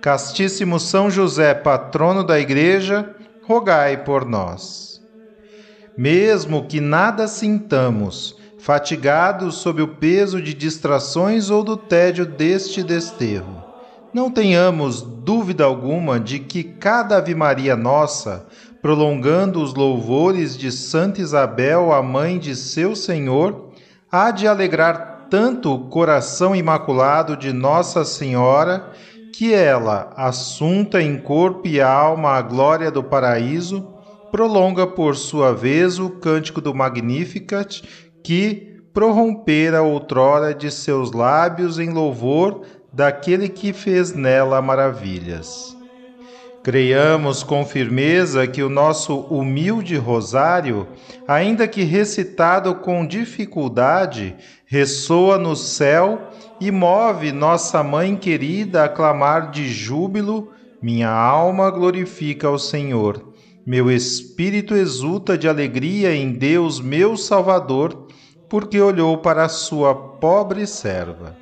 Castíssimo São José, patrono da Igreja, rogai por nós. Mesmo que nada sintamos, fatigados sob o peso de distrações ou do tédio deste desterro, não tenhamos dúvida alguma de que cada Ave Maria nossa, prolongando os louvores de Santa Isabel, a mãe de seu Senhor, há de alegrar tanto o coração imaculado de Nossa Senhora que ela, assunta em corpo e alma à glória do paraíso, prolonga por sua vez o cântico do Magnificat que prorrompera outrora de seus lábios em louvor daquele que fez nela maravilhas. Creiamos com firmeza que o nosso humilde rosário, ainda que recitado com dificuldade, ressoa no céu e move nossa mãe querida a clamar de júbilo: Minha alma glorifica ao Senhor. Meu espírito exulta de alegria em Deus, meu Salvador, porque olhou para a sua pobre serva.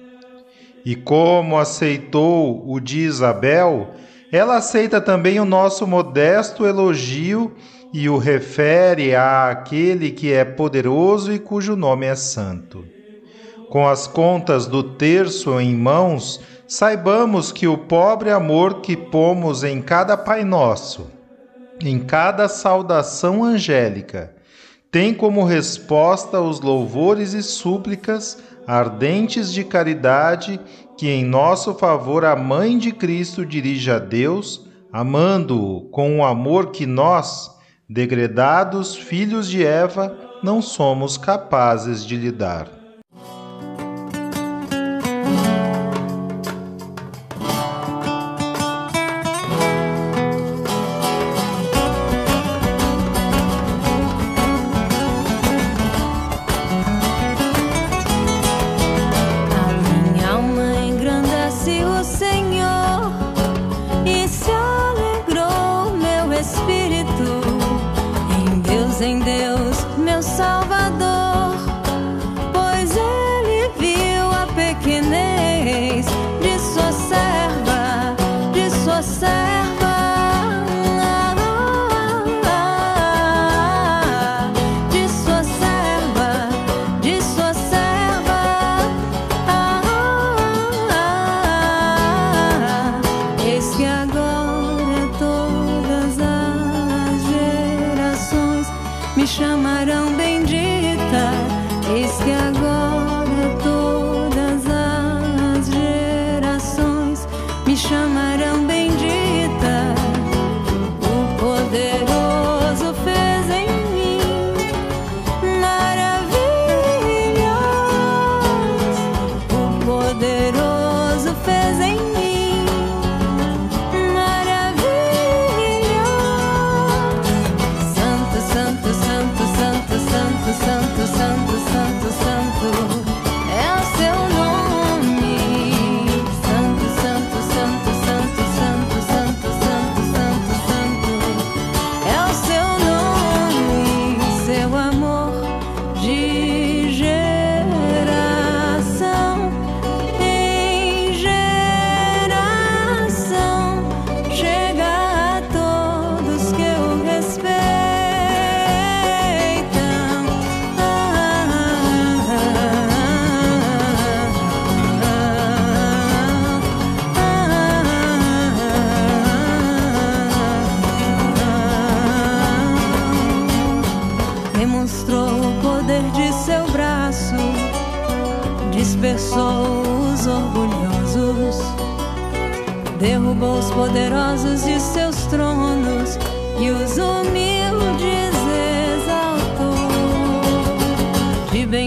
E como aceitou o de Isabel, ela aceita também o nosso modesto elogio e o refere àquele que é poderoso e cujo nome é santo. Com as contas do terço em mãos, saibamos que o pobre amor que pomos em cada Pai Nosso, em cada saudação angélica, tem como resposta os louvores e súplicas ardentes de caridade que em nosso favor a Mãe de Cristo dirige a Deus, amando-o com o amor que nós, degredados filhos de Eva, não somos capazes de lhe dar.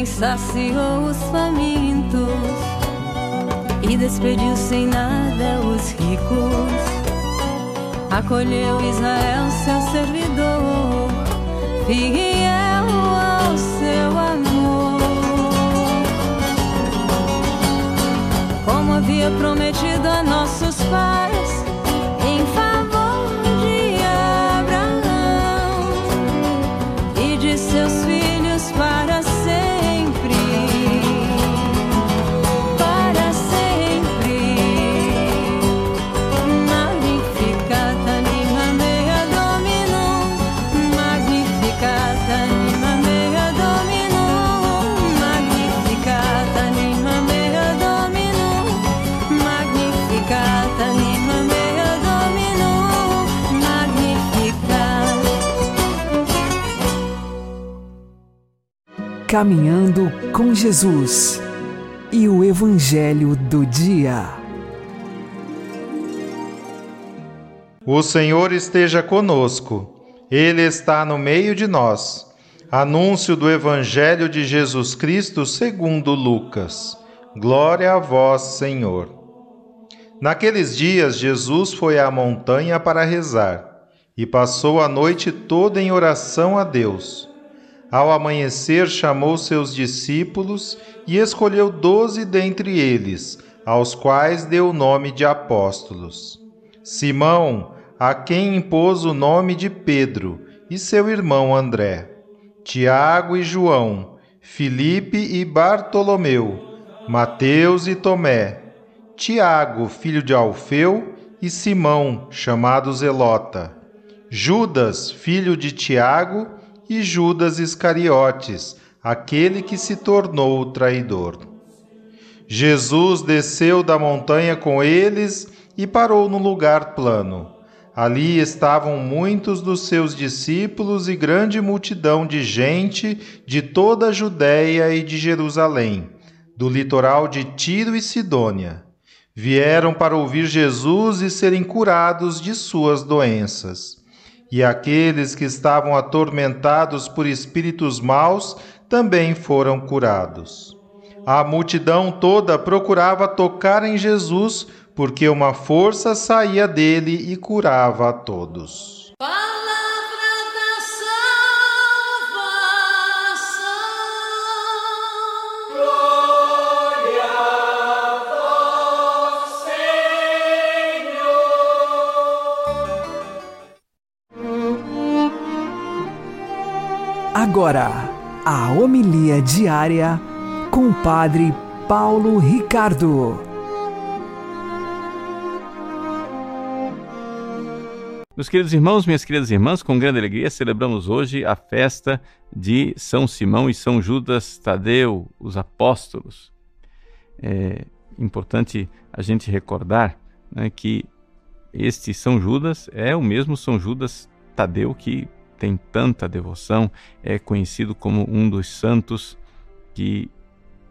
Saciou os famintos e despediu sem nada os ricos. Acolheu Israel, seu servidor, fiel ao seu amor. Como havia prometido a nossos pais Caminhando com Jesus e o Evangelho do Dia. O Senhor esteja conosco, Ele está no meio de nós. Anúncio do Evangelho de Jesus Cristo segundo Lucas. Glória a vós, Senhor. Naqueles dias, Jesus foi à montanha para rezar e passou a noite toda em oração a Deus. Ao amanhecer, chamou seus discípulos e escolheu doze dentre eles, aos quais deu o nome de apóstolos. Simão, a quem impôs o nome de Pedro, e seu irmão André. Tiago e João, Filipe e Bartolomeu, Mateus e Tomé, Tiago, filho de Alfeu, e Simão, chamado Zelota, Judas, filho de Tiago, e Judas Iscariotes, aquele que se tornou o traidor. Jesus desceu da montanha com eles e parou no lugar plano. Ali estavam muitos dos seus discípulos e grande multidão de gente de toda a Judéia e de Jerusalém, do litoral de Tiro e Sidônia. Vieram para ouvir Jesus e serem curados de suas doenças. E aqueles que estavam atormentados por espíritos maus também foram curados. A multidão toda procurava tocar em Jesus, porque uma força saía dele e curava a todos. Agora, a homilia diária com o Padre Paulo Ricardo. Meus queridos irmãos, minhas queridas irmãs, com grande alegria celebramos hoje a festa de São Simão e São Judas Tadeu, os apóstolos. É importante a gente recordar né, que este São Judas é o mesmo São Judas Tadeu que tem tanta devoção, é conhecido como um dos santos que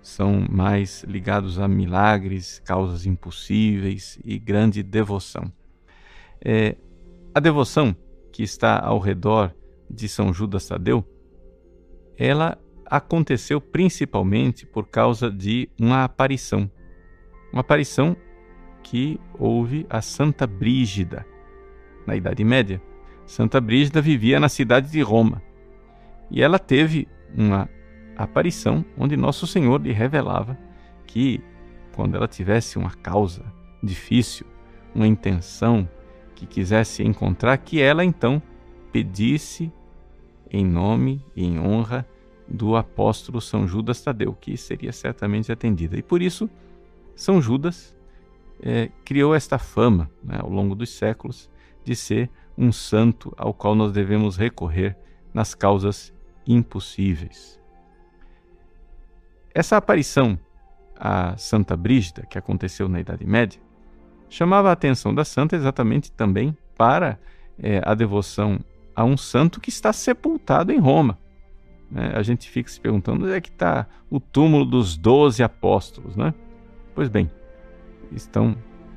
são mais ligados a milagres, causas impossíveis e grande devoção. É, a devoção que está ao redor de São Judas Tadeu, ela aconteceu principalmente por causa de uma aparição. Uma aparição que houve a Santa Brígida na Idade Média. Santa Brígida vivia na cidade de Roma e ela teve uma aparição onde Nosso Senhor lhe revelava que, quando ela tivesse uma causa difícil, uma intenção que quisesse encontrar, que ela então pedisse em nome e em honra do apóstolo São Judas Tadeu, que seria certamente atendida. E por isso, São Judas é, criou esta fama né, ao longo dos séculos de ser um santo ao qual nós devemos recorrer nas causas impossíveis. Essa aparição a Santa Brígida, que aconteceu na Idade Média, chamava a atenção da santa exatamente também para é, a devoção a um santo que está sepultado em Roma. Né? A gente fica se perguntando onde é que está o túmulo dos doze apóstolos, né? Pois bem, estão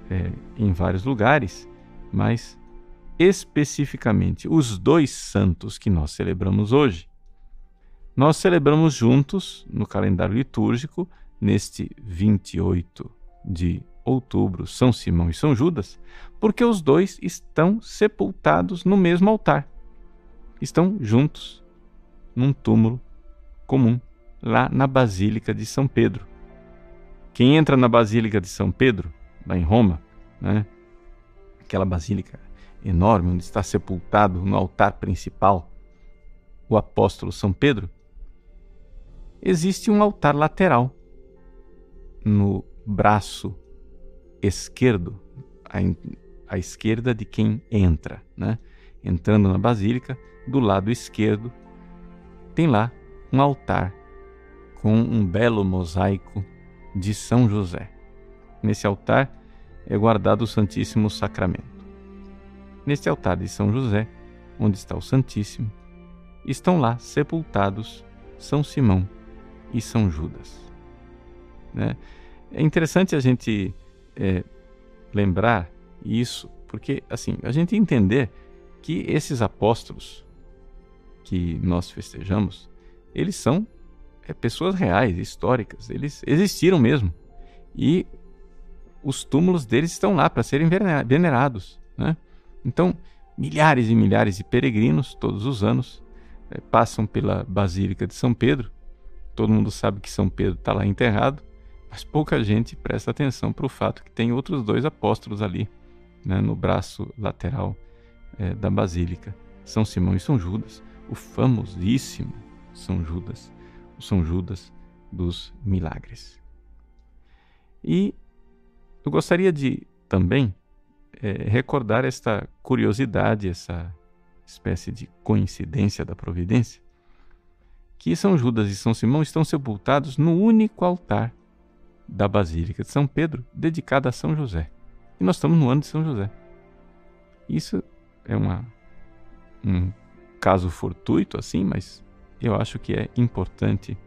é, em vários lugares, mas especificamente os dois santos que nós celebramos hoje. Nós celebramos juntos no calendário litúrgico, neste 28 de outubro, São Simão e São Judas, porque os dois estão sepultados no mesmo altar. Estão juntos num túmulo comum, lá na Basílica de São Pedro. Quem entra na Basílica de São Pedro, lá em Roma, né? aquela basílica enorme onde está sepultado no altar principal o apóstolo São Pedro, existe um altar lateral no braço esquerdo, à, esquerda de quem entra, né? Entrando na basílica, do lado esquerdo, tem lá um altar com um belo mosaico de São José. Nesse altar é guardado o Santíssimo Sacramento. Neste altar de São José, onde está o Santíssimo, estão lá sepultados São Simão e São Judas. Né? É interessante a gente é, lembrar isso, porque assim a gente entender que esses apóstolos que nós festejamos, eles são é, pessoas reais, históricas, eles existiram mesmo e os túmulos deles estão lá para serem venerados, né? Então milhares e milhares de peregrinos todos os anos é, passam pela Basílica de São Pedro. Todo mundo sabe que São Pedro está lá enterrado mas pouca gente presta atenção para o fato que tem outros dois apóstolos ali, né, no braço lateral é, da basílica, São Simão e São Judas, o famosíssimo São Judas, o São Judas dos milagres. E eu gostaria de também é, recordar esta curiosidade, essa espécie de coincidência da providência, que São Judas e São Simão estão sepultados no único altar da Basílica de São Pedro, dedicada a São José. E nós estamos no ano de São José. Isso é uma, um caso fortuito, assim, mas eu acho que é importante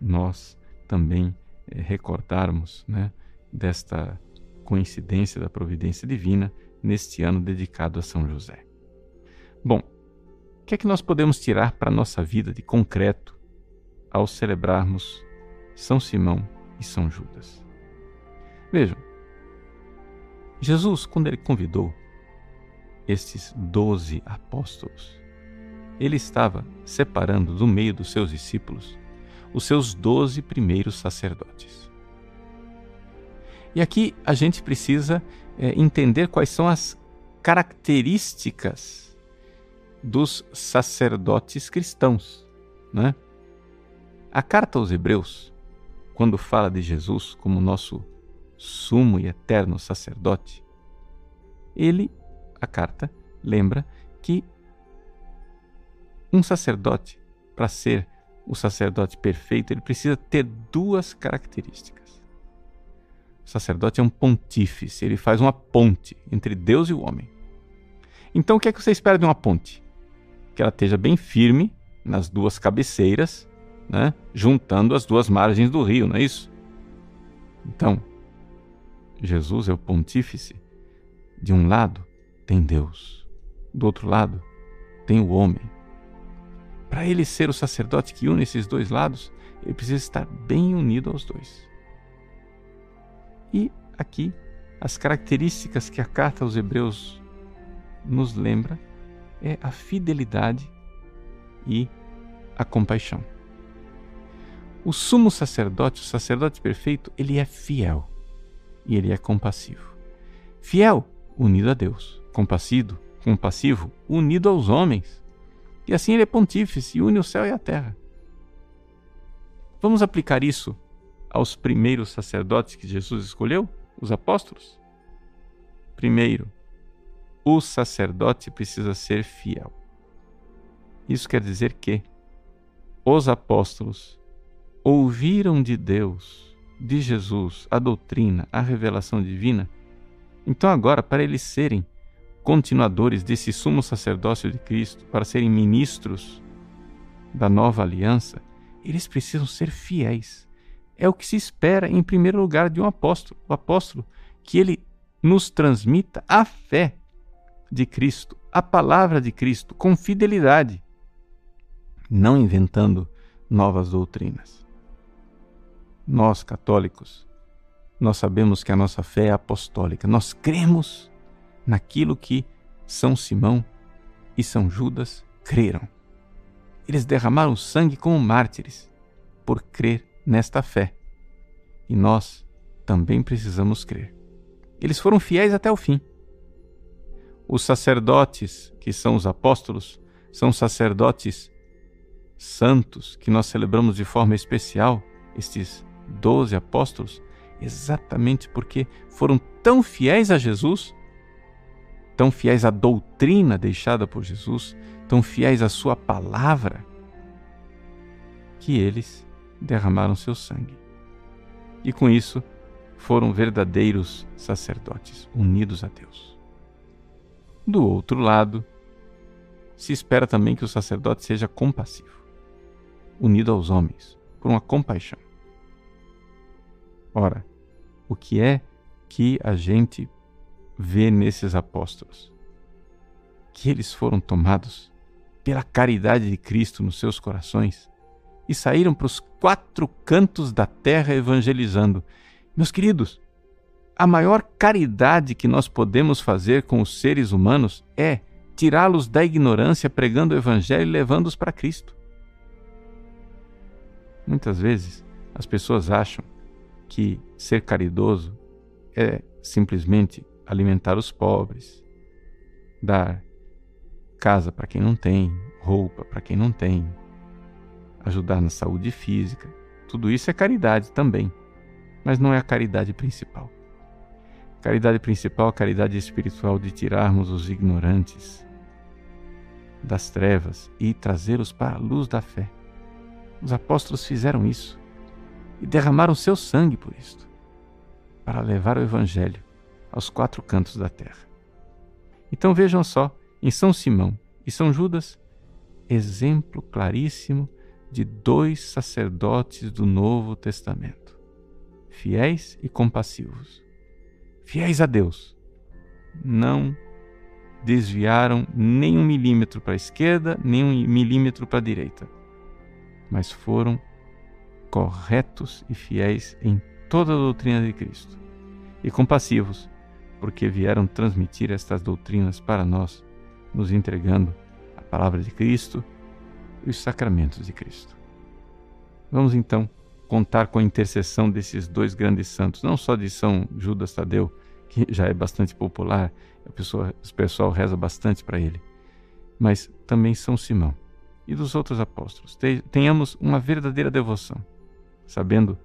nós também é, recordarmos né, desta coincidência da providência divina neste ano dedicado a São José. Bom, o que é que nós podemos tirar para a nossa vida de concreto ao celebrarmos São Simão e São Judas. Vejam, Jesus, quando ele convidou estes doze apóstolos, ele estava separando do meio dos seus discípulos os seus doze primeiros sacerdotes. E aqui a gente precisa é, entender quais são as características dos sacerdotes cristãos. Né? A carta aos Hebreus quando fala de Jesus como nosso sumo e eterno sacerdote, ele, a carta, lembra que um sacerdote, para ser o sacerdote perfeito, ele precisa ter duas características. O sacerdote é um pontífice, ele faz uma ponte entre Deus e o homem. Então, o que é que você espera de uma ponte? Que ela esteja bem firme nas duas cabeceiras né? juntando as duas margens do rio, não é isso? Então, Jesus é o pontífice. De um lado tem Deus, do outro lado tem o homem. Para ele ser o sacerdote que une esses dois lados, ele precisa estar bem unido aos dois. E aqui, as características que a carta aos Hebreus nos lembra é a fidelidade e a compaixão. O sumo sacerdote, o sacerdote perfeito, ele é fiel e ele é compassivo. Fiel, unido a Deus. Compassivo, compassivo, unido aos homens. E assim ele é pontífice e une o céu e a terra. Vamos aplicar isso aos primeiros sacerdotes que Jesus escolheu, os apóstolos? Primeiro, o sacerdote precisa ser fiel. Isso quer dizer que os apóstolos ouviram de Deus, de Jesus, a doutrina, a revelação divina, então agora, para eles serem continuadores desse sumo sacerdócio de Cristo, para serem ministros da nova aliança, eles precisam ser fiéis. É o que se espera, em primeiro lugar, de um apóstolo. O apóstolo, que ele nos transmita a fé de Cristo, a palavra de Cristo, com fidelidade, não inventando novas doutrinas. Nós, católicos, nós sabemos que a nossa fé é apostólica. Nós cremos naquilo que São Simão e São Judas creram. Eles derramaram sangue como mártires por crer nesta fé. E nós também precisamos crer. Eles foram fiéis até o fim. Os sacerdotes, que são os apóstolos, são sacerdotes santos que nós celebramos de forma especial, estes doze apóstolos, exatamente porque foram tão fiéis a Jesus, tão fiéis à doutrina deixada por Jesus, tão fiéis à Sua palavra, que eles derramaram seu sangue. E com isso foram verdadeiros sacerdotes, unidos a Deus. Do outro lado, se espera também que o sacerdote seja compassivo, unido aos homens, por uma compaixão. Ora, o que é que a gente vê nesses apóstolos? Que eles foram tomados pela caridade de Cristo nos seus corações e saíram para os quatro cantos da terra evangelizando. Meus queridos, a maior caridade que nós podemos fazer com os seres humanos é tirá-los da ignorância pregando o evangelho e levando-os para Cristo. Muitas vezes as pessoas acham que ser caridoso é simplesmente alimentar os pobres, dar casa para quem não tem, roupa para quem não tem, ajudar na saúde física. Tudo isso é caridade também, mas não é a caridade principal. A caridade principal é a caridade espiritual de tirarmos os ignorantes das trevas e trazê-los para a luz da fé. Os apóstolos fizeram isso e derramaram seu sangue por isto, para levar o Evangelho aos quatro cantos da terra. Então vejam só, em São Simão e São Judas, exemplo claríssimo de dois sacerdotes do Novo Testamento, fiéis e compassivos, fiéis a Deus, não desviaram nem um milímetro para a esquerda, nem um milímetro para a direita, mas foram corretos e fiéis em toda a doutrina de Cristo, e compassivos, porque vieram transmitir estas doutrinas para nós, nos entregando a palavra de Cristo e os sacramentos de Cristo. Vamos então contar com a intercessão desses dois grandes santos, não só de São Judas Tadeu, que já é bastante popular, a pessoa, o pessoal reza bastante para ele, mas também São Simão e dos outros apóstolos. Tenhamos uma verdadeira devoção sabendo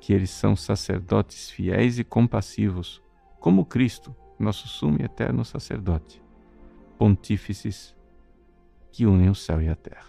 que eles são sacerdotes fiéis e compassivos, como Cristo, nosso sumo e eterno sacerdote, pontífices que unem o céu e a terra.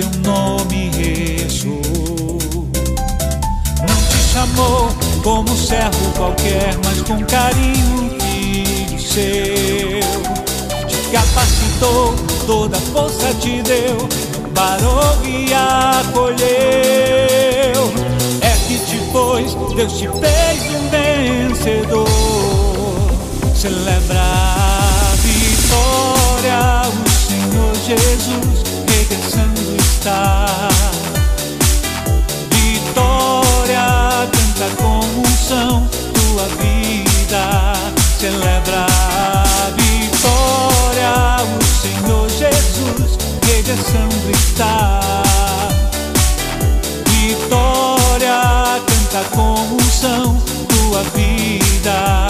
teu nome ressoou. Não te chamou como servo qualquer, mas com carinho, filho seu. Te capacitou, toda força te deu, parou e acolheu. É que te pôs, Deus te fez um vencedor. Celebra a vitória, o Senhor Jesus está. Vitória, canta com unção, tua vida celebra vitória. O Senhor Jesus regressando está. Vitória, canta com unção, tua vida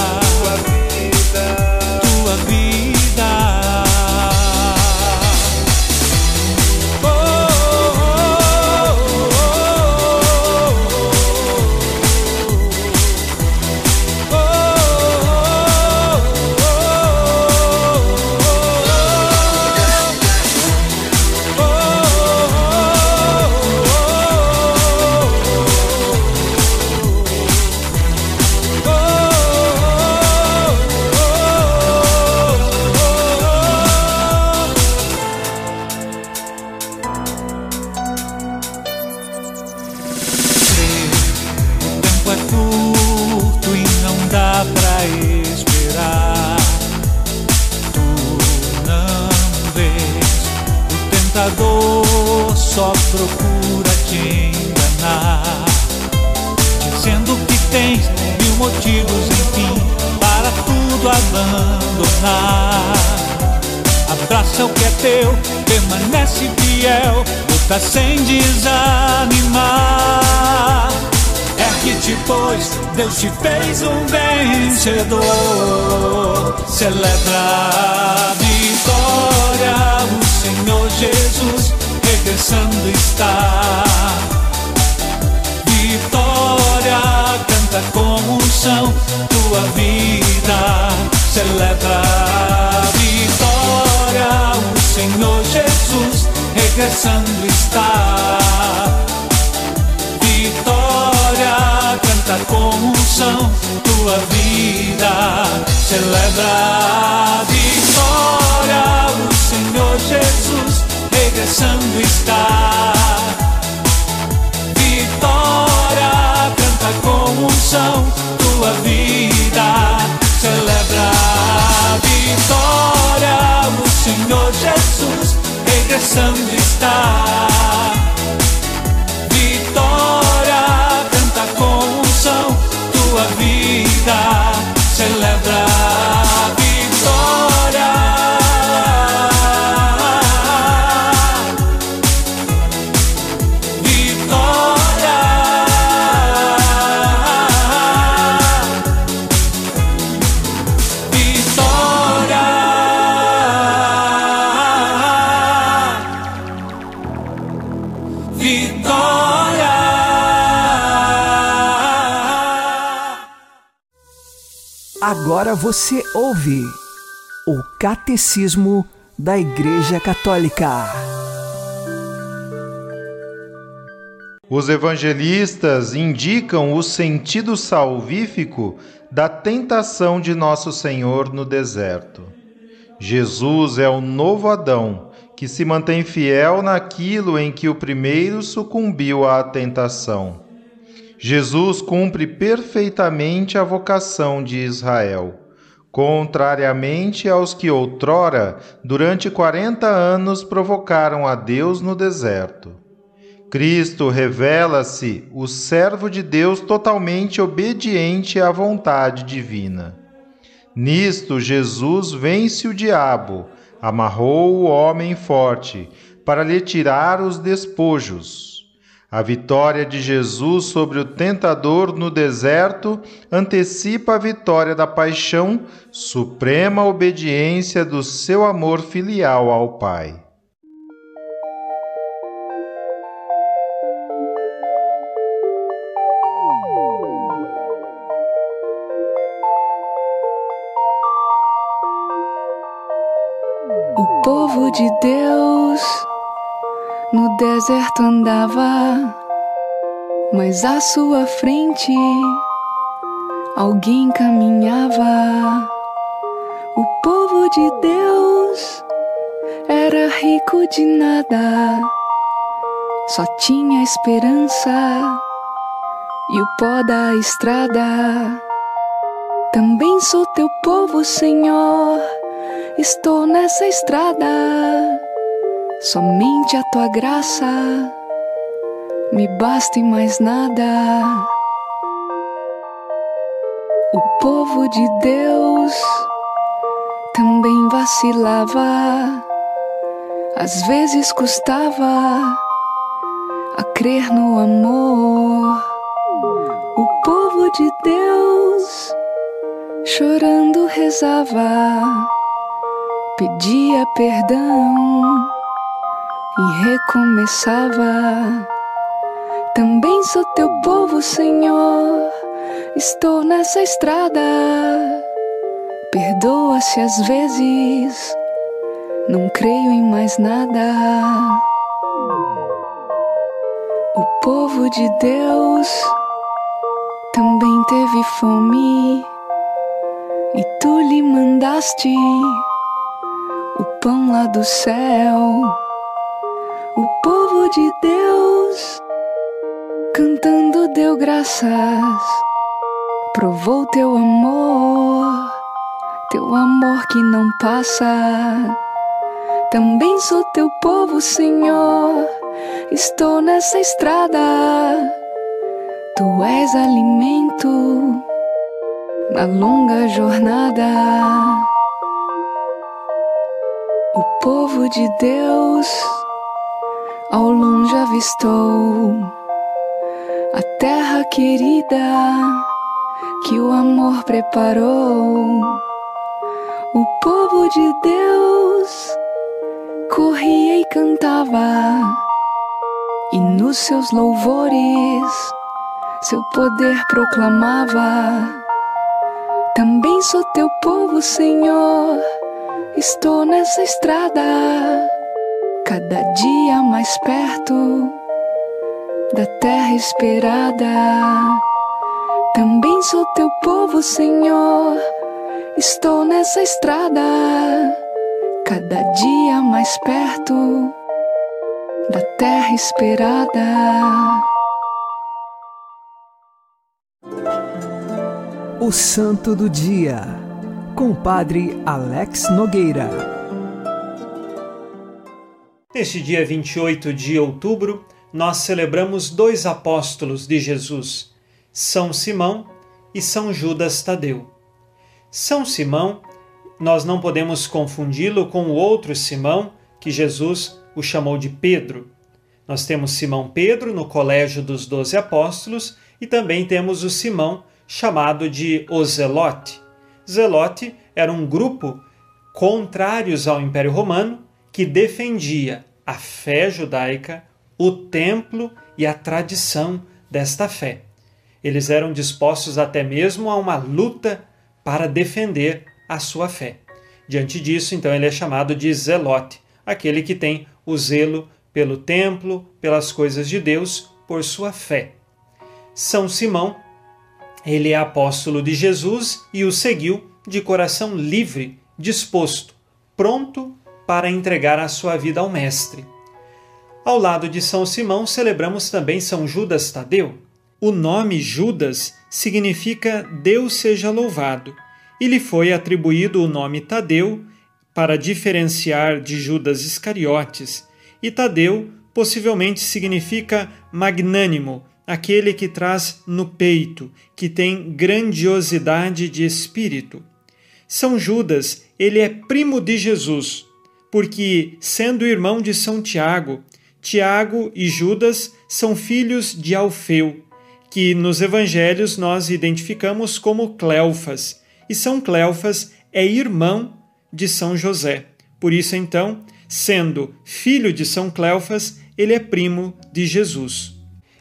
motivos, enfim, para tudo abandonar. Abraça o que é teu, permanece fiel, luta sem desanimar. Ergue-te, pois Deus te fez um vencedor. Celebra a vitória, o Senhor Jesus regressando está. Canta com unção, tua vida celebra. Vitória, o Senhor Jesus regressando está. Vitória, canta com unção, tua vida celebra. Vitória, o Senhor Jesus regressando está. Vitória, canta com unção, tua vida Agora você ouve o Catecismo da Igreja Católica. Os evangelistas indicam o sentido salvífico da tentação de Nosso Senhor no deserto. Jesus é o novo Adão que se mantém fiel naquilo em que o primeiro sucumbiu à tentação. Jesus cumpre perfeitamente a vocação de Israel, contrariamente aos que outrora, durante quarenta anos, provocaram a Deus no deserto. Cristo revela-se o servo de Deus totalmente obediente à vontade divina. Nisto, Jesus vence o diabo, amarrou o homem forte, para lhe tirar os despojos a vitória de Jesus sobre o tentador no deserto antecipa a vitória da paixão, suprema obediência do seu amor filial ao Pai. O povo de Deus no deserto andava, mas à sua frente alguém caminhava. O povo de Deus era rico de nada, só tinha esperança e o pó da estrada. Também sou teu povo, Senhor, estou nessa estrada Somente a tua graça me basta e mais nada. O povo de Deus também vacilava, Às vezes custava a crer no amor. O povo de Deus chorando rezava, pedia perdão e recomeçava. Também sou teu povo, Senhor. Estou nessa estrada. Perdoa se às vezes não creio em mais nada. O povo de Deus também teve fome e tu lhe mandaste o pão lá do céu. O povo de Deus cantando deu graças, provou teu amor, teu amor que não passa. Também sou teu povo, Senhor. Estou nessa estrada. Tu és alimento na longa jornada. O povo de Deus ao longe avistou a terra querida que o amor preparou. O povo de Deus corria e cantava, e nos seus louvores seu poder proclamava. Também sou teu povo, Senhor, estou nessa estrada, cada dia mais perto da terra esperada. Também sou teu povo, Senhor, estou nessa estrada cada dia mais perto da terra esperada. O Santo do Dia, com o Padre Alex Nogueira. Neste dia 28 de outubro, nós celebramos dois apóstolos de Jesus, São Simão e São Judas Tadeu. São Simão nós não podemos confundi-lo com o outro Simão, que Jesus o chamou de Pedro. Nós temos Simão Pedro no colégio dos doze apóstolos e também temos o Simão chamado de o Zelote. Zelote era um grupo contrários ao Império Romano que defendia a fé judaica, o templo e a tradição desta fé. Eles eram dispostos até mesmo a uma luta para defender a sua fé. Diante disso, então, ele é chamado de zelote, aquele que tem o zelo pelo templo, pelas coisas de Deus, por sua fé. São Simão, ele é apóstolo de Jesus e o seguiu de coração livre, disposto, pronto para entregar a sua vida ao Mestre. Ao lado de São Simão, celebramos também São Judas Tadeu. O nome Judas significa Deus seja louvado e lhe foi atribuído o nome Tadeu para diferenciar de Judas Iscariotes, e Tadeu possivelmente significa magnânimo, aquele que traz no peito, que tem grandiosidade de espírito. São Judas, ele é primo de Jesus, porque, sendo irmão de São Tiago, Tiago e Judas são filhos de Alfeu, que nos evangelhos nós identificamos como Cleofas, e São Cleofas é irmão de São José. Por isso, então, sendo filho de São Cleofas, ele é primo de Jesus.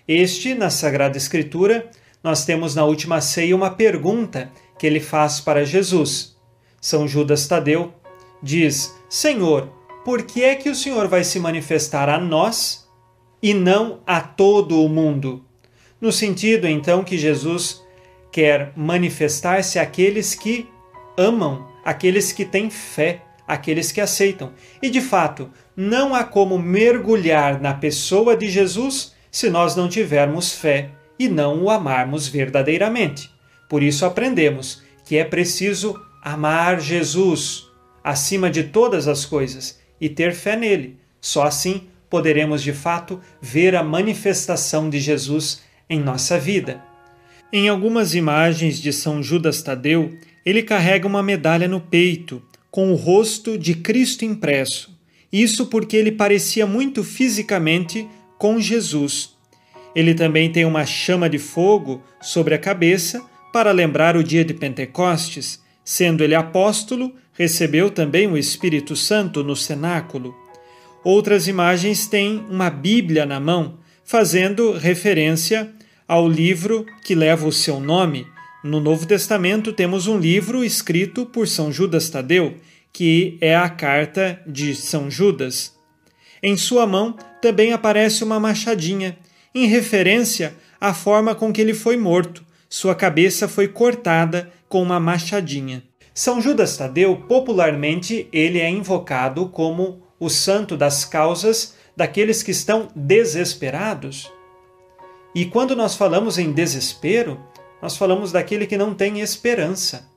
Este, na Sagrada Escritura, nós temos na última ceia uma pergunta que ele faz para Jesus. São Judas Tadeu diz: Senhor, por que é que o Senhor vai se manifestar a nós e não a todo o mundo? No sentido, então, que Jesus quer manifestar-se àqueles que amam, aqueles que têm fé, aqueles que aceitam. E de fato, não há como mergulhar na pessoa de Jesus se nós não tivermos fé e não o amarmos verdadeiramente. Por isso aprendemos que é preciso amar Jesus acima de todas as coisas e ter fé nele. Só assim poderemos de fato ver a manifestação de Jesus em nossa vida. Em algumas imagens de São Judas Tadeu, ele carrega uma medalha no peito, com o rosto de Cristo impresso, Isso porque ele parecia muito fisicamente com Jesus. Ele também tem uma chama de fogo sobre a cabeça para lembrar o dia de Pentecostes. Sendo ele apóstolo, recebeu também o Espírito Santo no cenáculo. Outras imagens têm uma Bíblia na mão, fazendo referência ao livro que leva o seu nome. No Novo Testamento temos um livro escrito por São Judas Tadeu, que é a carta de São Judas. Em sua mão também aparece uma machadinha, em referência à forma com que ele foi morto. Sua cabeça foi cortada com uma machadinha. São Judas Tadeu, popularmente, ele é invocado como o santo das causas daqueles que estão desesperados. E quando nós falamos em desespero, nós falamos daquele que não tem esperança.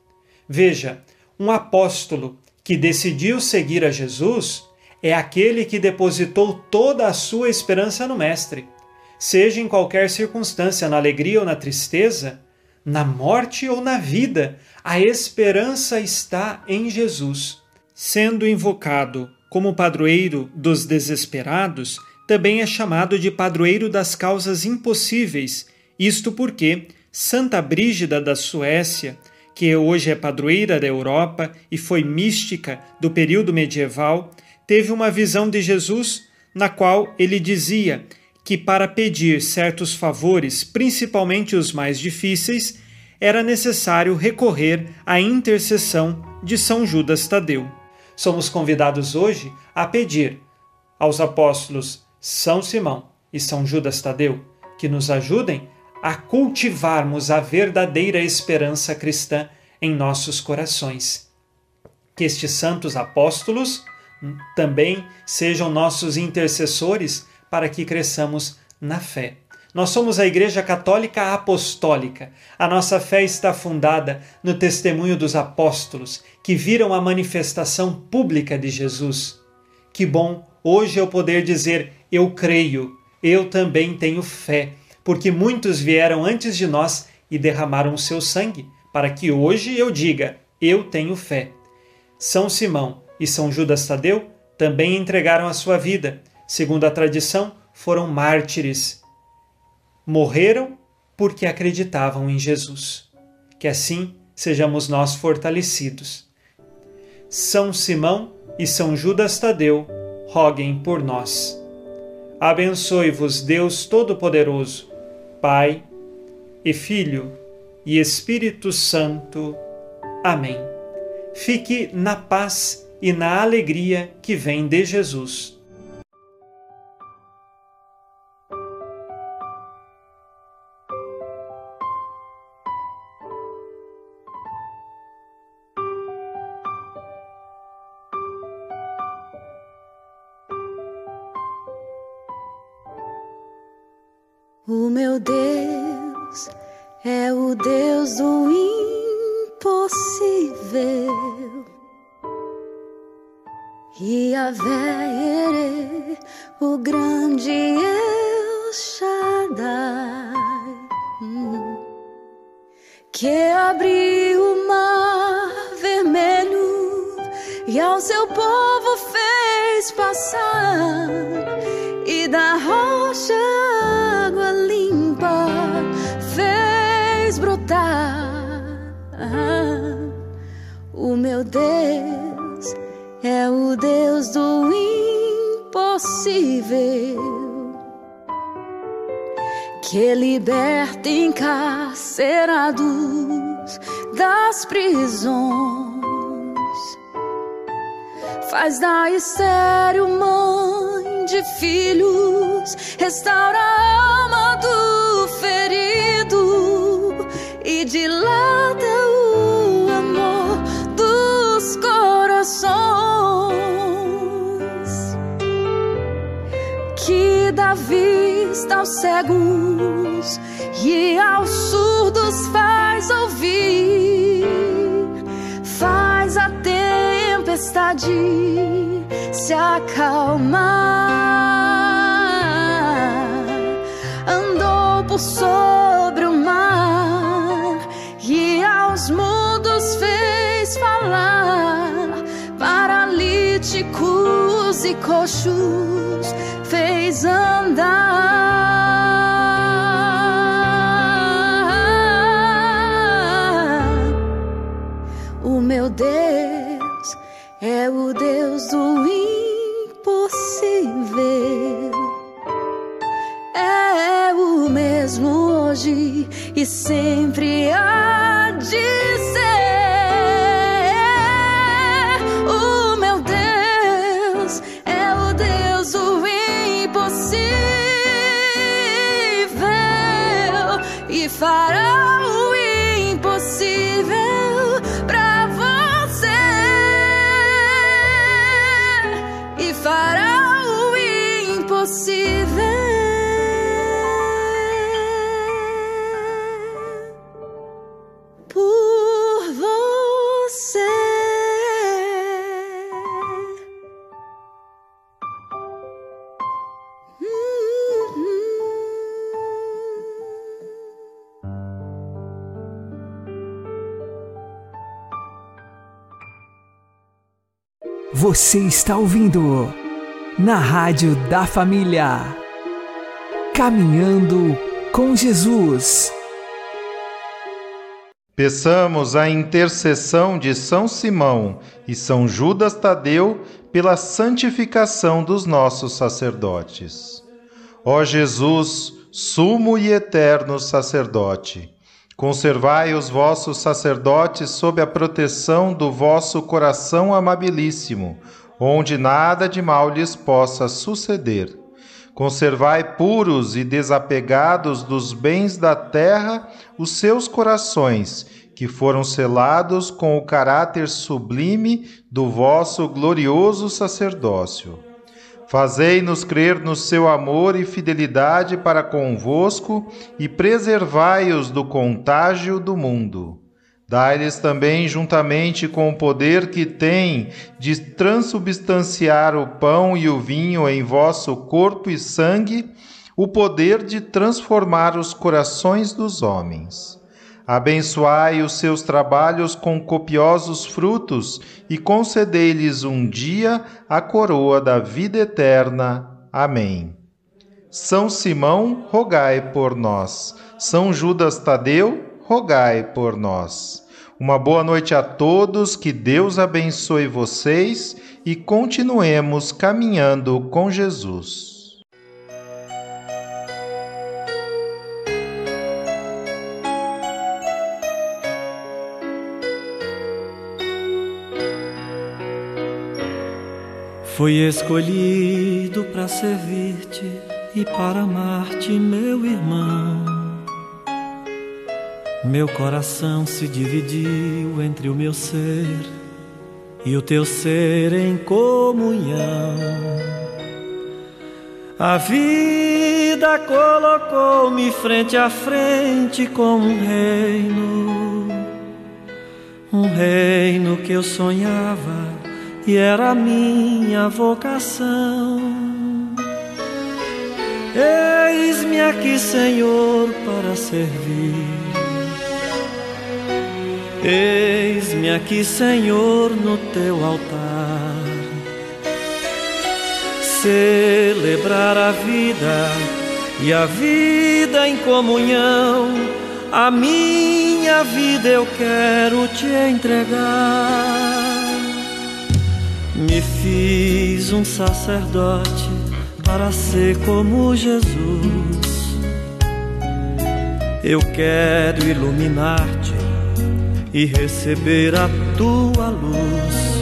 Veja, um apóstolo que decidiu seguir a Jesus é aquele que depositou toda a sua esperança no Mestre. Seja em qualquer circunstância, na alegria ou na tristeza, na morte ou na vida, a esperança está em Jesus. Sendo invocado como padroeiro dos desesperados, também é chamado de padroeiro das causas impossíveis, isto porque Santa Brígida da Suécia, que hoje é padroeira da Europa e foi mística do período medieval, teve uma visão de Jesus na qual ele dizia que para pedir certos favores, principalmente os mais difíceis, era necessário recorrer à intercessão de São Judas Tadeu. Somos convidados hoje a pedir aos apóstolos São Simão e São Judas Tadeu que nos ajudem a cultivarmos a verdadeira esperança cristã em nossos corações. Que estes santos apóstolos também sejam nossos intercessores para que cresçamos na fé. Nós somos a Igreja Católica Apostólica. A nossa fé está fundada no testemunho dos apóstolos que viram a manifestação pública de Jesus. Que bom hoje eu poder dizer: eu creio, eu também tenho fé, porque muitos vieram antes de nós e derramaram o seu sangue, para que hoje eu diga: eu tenho fé. São Simão e São Judas Tadeu também entregaram a sua vida. Segundo a tradição, foram mártires morreram porque acreditavam em Jesus. Que assim sejamos nós fortalecidos. São Simão e São Judas Tadeu, roguem por nós. Abençoe-vos Deus Todo-Poderoso, Pai e Filho e Espírito Santo. Amém. Fique na paz e na alegria que vem de Jesus. Que liberta encarcerados das prisões, faz da estéreo mãe de filhos, restaura a alma do ferido e dilata dá vista aos cegos e aos surdos faz ouvir, faz a tempestade se acalmar. Andou por sobre o mar e aos mudos fez falar, paralíticos e coxos fez andar. Você está ouvindo na Rádio da Família. Caminhando com Jesus. Peçamos a intercessão de São Simão e São Judas Tadeu pela santificação dos nossos sacerdotes. Ó Jesus, sumo e eterno sacerdote, conservai os vossos sacerdotes sob a proteção do vosso coração amabilíssimo, onde nada de mal lhes possa suceder. Conservai puros e desapegados dos bens da terra os seus corações, que foram selados com o caráter sublime do vosso glorioso sacerdócio. Fazei-nos crer no seu amor e fidelidade para convosco e preservai-os do contágio do mundo. Dai-lhes também, juntamente com o poder que tem de transubstanciar o pão e o vinho em vosso corpo e sangue, o poder de transformar os corações dos homens. Abençoai os seus trabalhos com copiosos frutos e concedei-lhes um dia a coroa da vida eterna. Amém. São Simão, rogai por nós. São Judas Tadeu, rogai por nós. Uma boa noite a todos, que Deus abençoe vocês e continuemos caminhando com Jesus. Fui escolhido para servir-te e para amar-te, meu irmão. Meu coração se dividiu entre o meu ser e o teu ser em comunhão. A vida colocou-me frente a frente com um reino, um reino que eu sonhava e era minha vocação. Eis-me aqui, Senhor, para servir. Eis-me aqui, Senhor, no teu altar. Celebrar a vida e a vida em comunhão. A minha vida eu quero te entregar. Me fiz um sacerdote para ser como Jesus. Eu quero iluminar-te e receber a tua luz.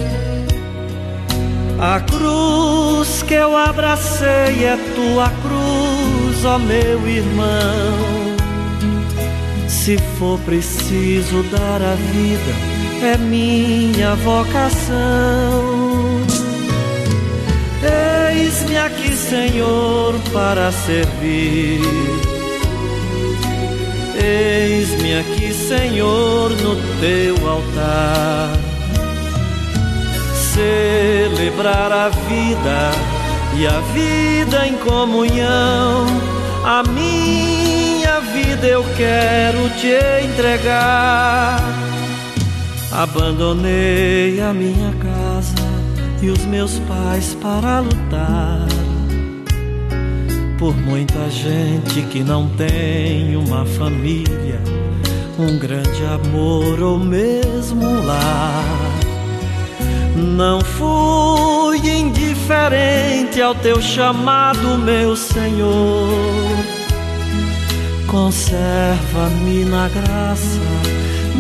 A cruz que eu abracei é tua cruz, ó meu irmão. Se for preciso dar a vida, é minha vocação. Eis-me aqui, Senhor, para servir. Eis-me aqui, Senhor, no teu altar. Celebrar a vida e a vida em comunhão. A minha vida eu quero te entregar. Abandonei a minha casa e os meus pais para lutar. Por muita gente que não tem uma família, um grande amor ou mesmo um lar. Não fui indiferente ao teu chamado, meu Senhor. Conserva-me na graça,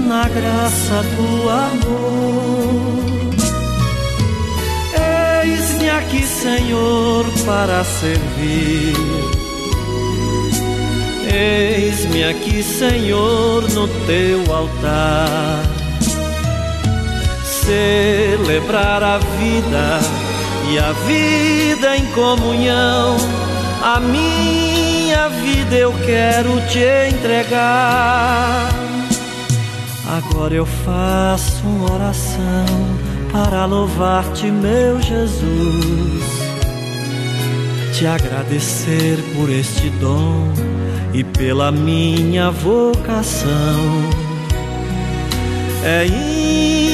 na graça do amor. Eis-me aqui, Senhor, para servir. Eis-me aqui, Senhor, no teu altar. Celebrar a vida e a vida em comunhão. A minha vida eu quero te entregar. Agora eu faço uma oração para louvar-te, meu Jesus, te agradecer por este dom e pela minha vocação. É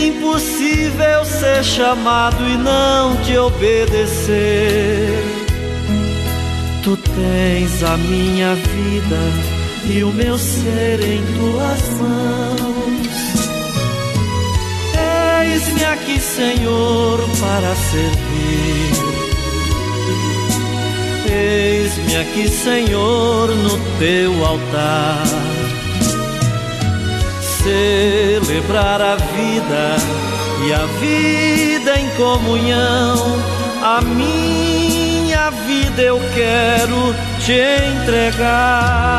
impossível ser chamado e não te obedecer. Tu tens a minha vida e o meu ser em tuas mãos. Eis-me aqui, Senhor, para servir. Eis-me aqui, Senhor, no teu altar. Celebrar a vida e a vida em comunhão. A minha vida eu quero te entregar.